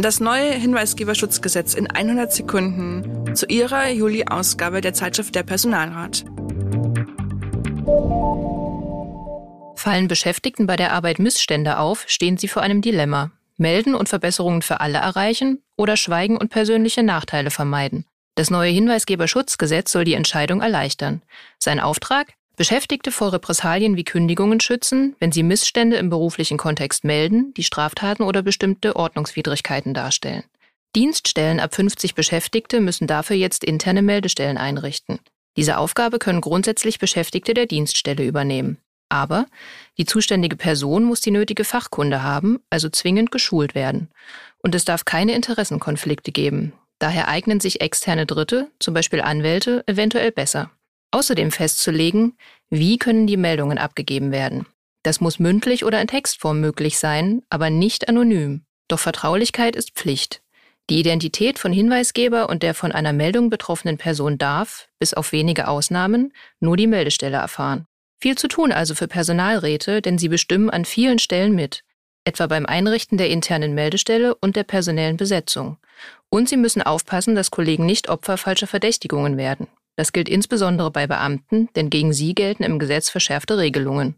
Das neue Hinweisgeberschutzgesetz in 100 Sekunden zu Ihrer Juli-Ausgabe der Zeitschrift Der Personalrat. Fallen Beschäftigten bei der Arbeit Missstände auf, stehen sie vor einem Dilemma. Melden und Verbesserungen für alle erreichen oder schweigen und persönliche Nachteile vermeiden. Das neue Hinweisgeberschutzgesetz soll die Entscheidung erleichtern. Sein Auftrag? Beschäftigte vor Repressalien wie Kündigungen schützen, wenn sie Missstände im beruflichen Kontext melden, die Straftaten oder bestimmte Ordnungswidrigkeiten darstellen. Dienststellen ab 50 Beschäftigte müssen dafür jetzt interne Meldestellen einrichten. Diese Aufgabe können grundsätzlich Beschäftigte der Dienststelle übernehmen. Aber die zuständige Person muss die nötige Fachkunde haben, also zwingend geschult werden. Und es darf keine Interessenkonflikte geben. Daher eignen sich externe Dritte, zum Beispiel Anwälte, eventuell besser. Außerdem festzulegen, wie können die Meldungen abgegeben werden. Das muss mündlich oder in Textform möglich sein, aber nicht anonym. Doch Vertraulichkeit ist Pflicht. Die Identität von Hinweisgeber und der von einer Meldung betroffenen Person darf, bis auf wenige Ausnahmen, nur die Meldestelle erfahren. Viel zu tun also für Personalräte, denn sie bestimmen an vielen Stellen mit, etwa beim Einrichten der internen Meldestelle und der personellen Besetzung. Und sie müssen aufpassen, dass Kollegen nicht Opfer falscher Verdächtigungen werden. Das gilt insbesondere bei Beamten, denn gegen sie gelten im Gesetz verschärfte Regelungen.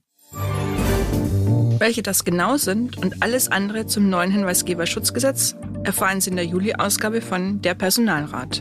Welche das genau sind und alles andere zum neuen Hinweisgeberschutzgesetz erfahren Sie in der Juli-Ausgabe von Der Personalrat.